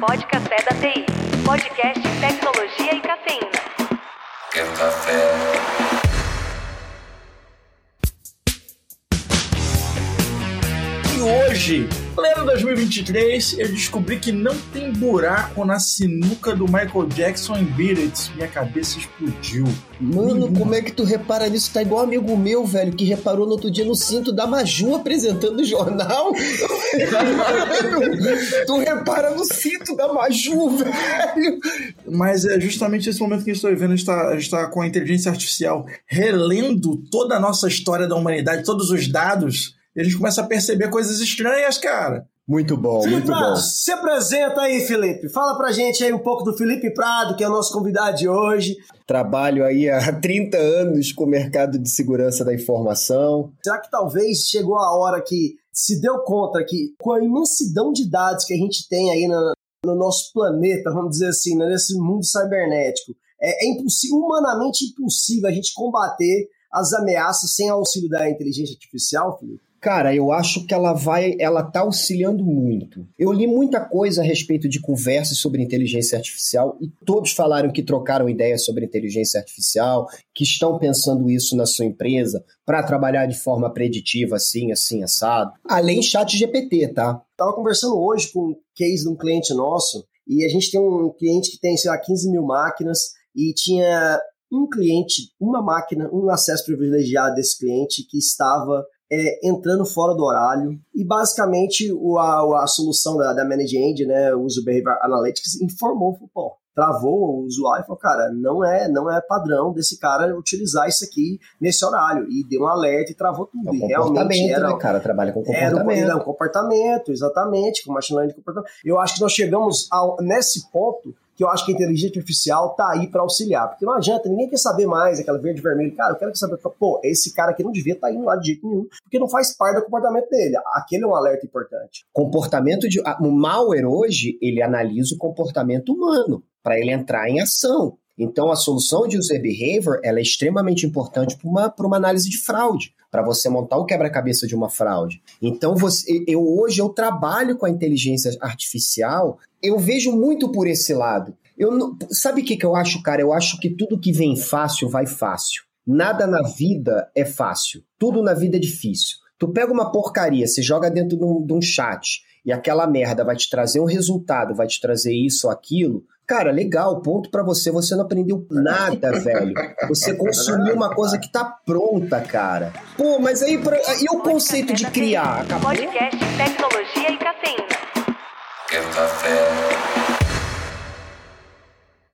Pode Café da TI. Podcast Tecnologia e Cafeína. Quer café? Hoje, pleno 2023, eu descobri que não tem buraco na sinuca do Michael Jackson em Beat It. Minha cabeça explodiu. Mano, como é que tu repara nisso? Tá igual um amigo meu, velho, que reparou no outro dia no cinto da Maju apresentando o jornal. tu repara no cinto da Maju, velho. Mas é justamente esse momento que a gente está vivendo, a gente está, a gente tá com a inteligência artificial relendo toda a nossa história da humanidade, todos os dados, e a gente começa a perceber coisas estranhas, cara. Muito bom, Felipe muito Prado, bom. se apresenta aí, Felipe. Fala pra gente aí um pouco do Felipe Prado, que é o nosso convidado de hoje. Trabalho aí há 30 anos com o mercado de segurança da informação. Será que talvez chegou a hora que se deu conta que com a imensidão de dados que a gente tem aí no, no nosso planeta, vamos dizer assim, né, nesse mundo cibernético, é, é impossível, humanamente impossível a gente combater as ameaças sem auxílio da inteligência artificial, Felipe? Cara, eu acho que ela vai, ela tá auxiliando muito. Eu li muita coisa a respeito de conversas sobre inteligência artificial e todos falaram que trocaram ideias sobre inteligência artificial, que estão pensando isso na sua empresa para trabalhar de forma preditiva, assim, assim, assado. Além chat GPT, tá? Tava conversando hoje com um case de um cliente nosso e a gente tem um cliente que tem, sei lá, 15 mil máquinas e tinha um cliente, uma máquina, um acesso privilegiado desse cliente que estava é, entrando fora do horário e basicamente o, a, a solução da, da Manage Engine, né, o uso Behavior Analytics, informou, pô, travou o usuário e falou, cara, não é, não é padrão desse cara utilizar isso aqui nesse horário. E deu um alerta e travou tudo. É e realmente comportamento, era, né, cara? Trabalha com era um, comportamento. era um comportamento, exatamente, com machine learning de comportamento. Eu acho que nós chegamos ao, nesse ponto que eu acho que a inteligência artificial tá aí para auxiliar. Porque não adianta, ninguém quer saber mais aquela verde e vermelho. Cara, eu quero saber, pô, esse cara aqui não devia estar tá indo lá de jeito nenhum, porque não faz parte do comportamento dele. Aquele é um alerta importante. Comportamento de. O malware hoje, ele analisa o comportamento humano para ele entrar em ação. Então, a solução de user behavior é extremamente importante para uma, uma análise de fraude, para você montar o quebra-cabeça de uma fraude. Então, você, eu hoje eu trabalho com a inteligência artificial, eu vejo muito por esse lado. Eu não- sabe o que, que eu acho, cara? Eu acho que tudo que vem fácil vai fácil. Nada na vida é fácil. Tudo na vida é difícil. Tu pega uma porcaria, você joga dentro de um, de um chat e aquela merda vai te trazer um resultado, vai te trazer isso ou aquilo. Cara, legal, ponto pra você. Você não aprendeu nada, velho. Você consumiu uma coisa que tá pronta, cara. Pô, mas aí pra- e o conceito de criar? Acabou? Podcast Tecnologia e Cafeína. Quer café?